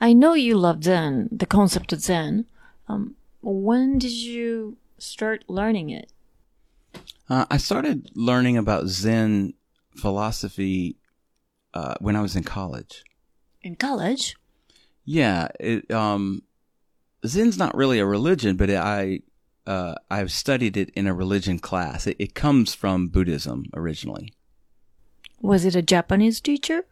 I know you love Zen, the concept of Zen. Um, when did you start learning it? Uh, I started learning about Zen philosophy uh, when I was in college. In college? Yeah, it, um, Zen's not really a religion, but I uh, I've studied it in a religion class. It, it comes from Buddhism originally. Was it a Japanese teacher?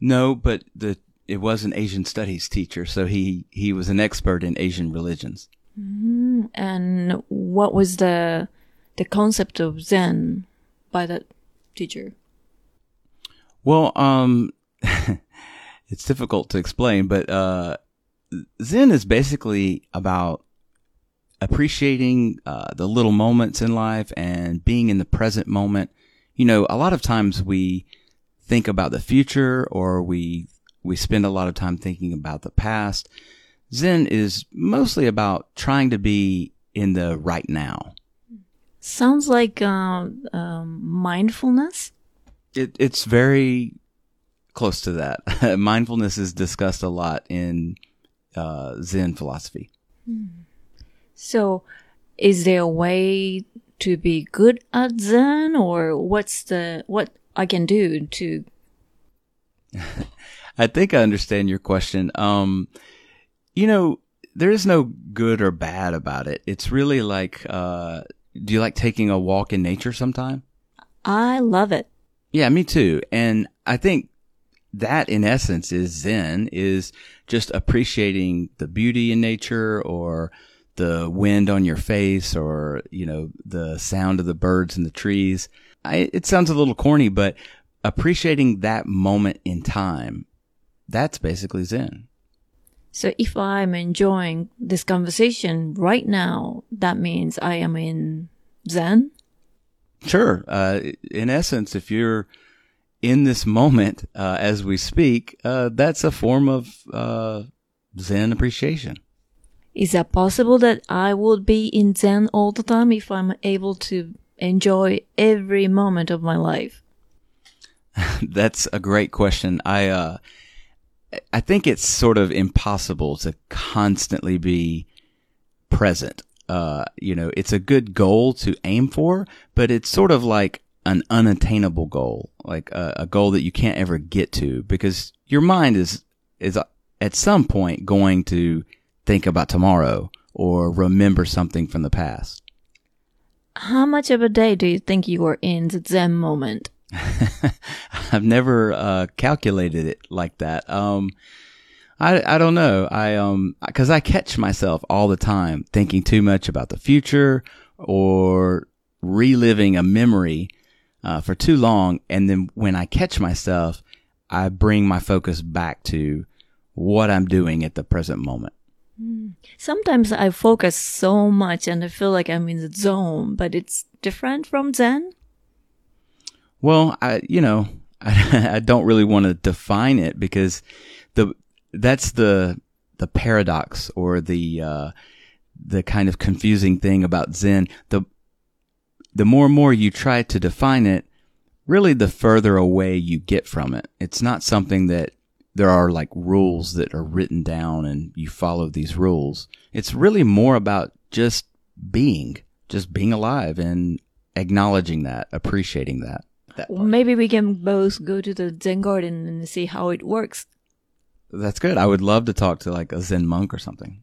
No, but the it was an Asian studies teacher, so he he was an expert in Asian religions. Mm, and what was the the concept of Zen by that teacher? Well, um, it's difficult to explain, but uh, Zen is basically about appreciating uh, the little moments in life and being in the present moment. You know, a lot of times we think about the future or we we spend a lot of time thinking about the past. Zen is mostly about trying to be in the right now. Sounds like uh, um, mindfulness. It, it's very close to that. Mindfulness is discussed a lot in uh, Zen philosophy. So, is there a way to be good at Zen, or what's the what I can do to? I think I understand your question. Um, you know, there is no good or bad about it. It's really like, uh, do you like taking a walk in nature sometime? I love it. Yeah, me too. And I think that in essence is Zen is just appreciating the beauty in nature or the wind on your face or, you know, the sound of the birds in the trees. I, it sounds a little corny, but appreciating that moment in time, that's basically Zen. So if I'm enjoying this conversation right now, that means I am in Zen. Sure. Uh, in essence, if you're in this moment uh, as we speak, uh, that's a form of uh, Zen appreciation. Is that possible that I would be in Zen all the time if I'm able to enjoy every moment of my life? that's a great question. I uh, I think it's sort of impossible to constantly be present. Uh, you know, it's a good goal to aim for, but it's sort of like an unattainable goal, like a, a goal that you can't ever get to because your mind is, is at some point going to think about tomorrow or remember something from the past. How much of a day do you think you are in the Zen moment? I've never uh, calculated it like that. Um, I I don't know. I um because I catch myself all the time thinking too much about the future or reliving a memory uh, for too long, and then when I catch myself, I bring my focus back to what I'm doing at the present moment. Sometimes I focus so much and I feel like I'm in the zone, but it's different from Zen. Well, I, you know, I, I don't really want to define it because the, that's the, the paradox or the, uh, the kind of confusing thing about Zen. The, the more and more you try to define it, really the further away you get from it. It's not something that there are like rules that are written down and you follow these rules. It's really more about just being, just being alive and acknowledging that, appreciating that. That Well, maybe we can both go to the Zen garden and see how it works. That's good. I would love to talk to like a Zen monk or something.